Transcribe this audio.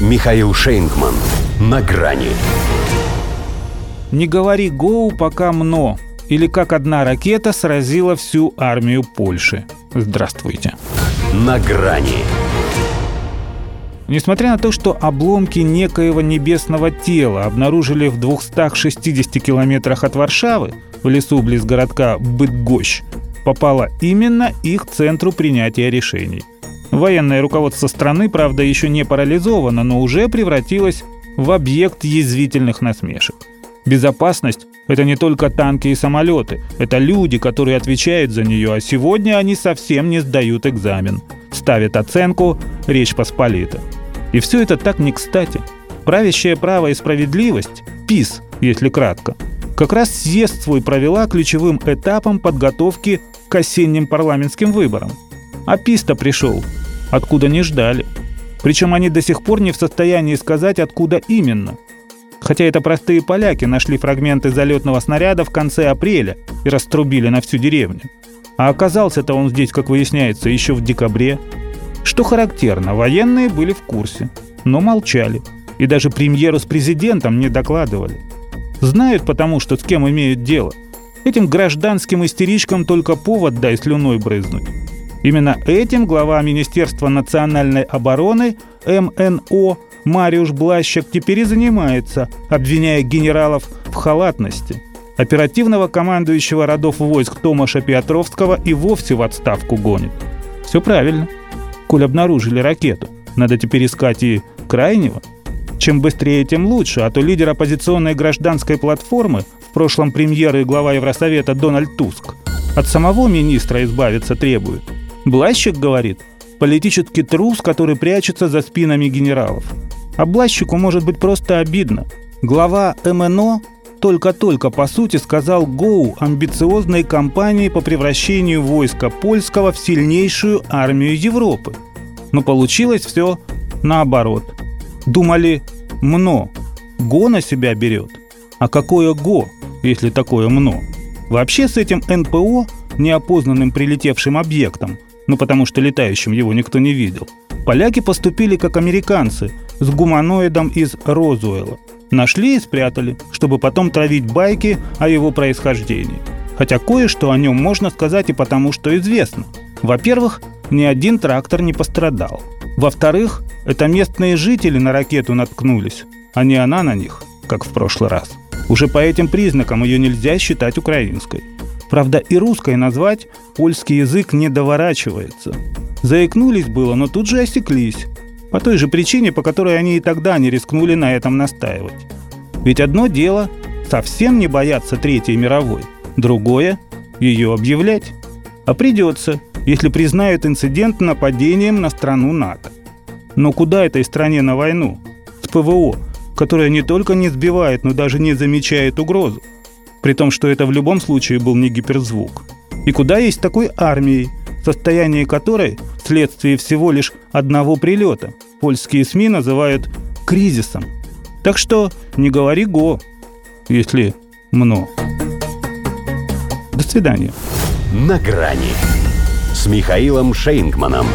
Михаил Шейнгман. На грани. Не говори «гоу», пока «мно». Или как одна ракета сразила всю армию Польши. Здравствуйте. На грани. Несмотря на то, что обломки некоего небесного тела обнаружили в 260 километрах от Варшавы, в лесу близ городка Бытгощ, попало именно их центру принятия решений. Военное руководство страны, правда, еще не парализовано, но уже превратилось в объект язвительных насмешек. Безопасность – это не только танки и самолеты, это люди, которые отвечают за нее, а сегодня они совсем не сдают экзамен. Ставят оценку «Речь Посполита». И все это так не кстати. Правящее право и справедливость – ПИС, если кратко – как раз съезд свой провела ключевым этапом подготовки к осенним парламентским выборам. А ПИС-то пришел, откуда не ждали. Причем они до сих пор не в состоянии сказать, откуда именно. Хотя это простые поляки нашли фрагменты залетного снаряда в конце апреля и раструбили на всю деревню. А оказался-то он здесь, как выясняется, еще в декабре. Что характерно, военные были в курсе, но молчали. И даже премьеру с президентом не докладывали. Знают потому, что с кем имеют дело. Этим гражданским истеричкам только повод дай слюной брызнуть. Именно этим глава Министерства национальной обороны МНО Мариуш Блащик теперь и занимается, обвиняя генералов в халатности. Оперативного командующего родов войск Томаша Петровского и вовсе в отставку гонит. Все правильно. Коль обнаружили ракету, надо теперь искать и крайнего – чем быстрее, тем лучше, а то лидер оппозиционной гражданской платформы, в прошлом премьер и глава Евросовета Дональд Туск, от самого министра избавиться требует. Блащик говорит, политический трус, который прячется за спинами генералов. А Блащику может быть просто обидно. Глава МНО только-только, по сути, сказал «Гоу» амбициозной кампании по превращению войска польского в сильнейшую армию Европы. Но получилось все наоборот – Думали, МНО. ГО на себя берет. А какое ГО, если такое МНО? Вообще с этим НПО, неопознанным прилетевшим объектом, ну потому что летающим его никто не видел, поляки поступили как американцы с гуманоидом из Розуэла. Нашли и спрятали, чтобы потом травить байки о его происхождении. Хотя кое-что о нем можно сказать и потому, что известно. Во-первых, ни один трактор не пострадал. Во-вторых, это местные жители на ракету наткнулись, а не она на них, как в прошлый раз. Уже по этим признакам ее нельзя считать украинской. Правда, и русской назвать польский язык не доворачивается. Заикнулись было, но тут же осеклись. По той же причине, по которой они и тогда не рискнули на этом настаивать. Ведь одно дело – совсем не бояться Третьей мировой, другое – ее объявлять. А придется, если признают инцидент нападением на страну НАТО. Но куда этой стране на войну? С ПВО, которая не только не сбивает, но даже не замечает угрозу. При том, что это в любом случае был не гиперзвук. И куда есть такой армией, состояние которой вследствие всего лишь одного прилета польские СМИ называют кризисом. Так что не говори «го», если «мно». До свидания. На грани с Михаилом Шейнгманом.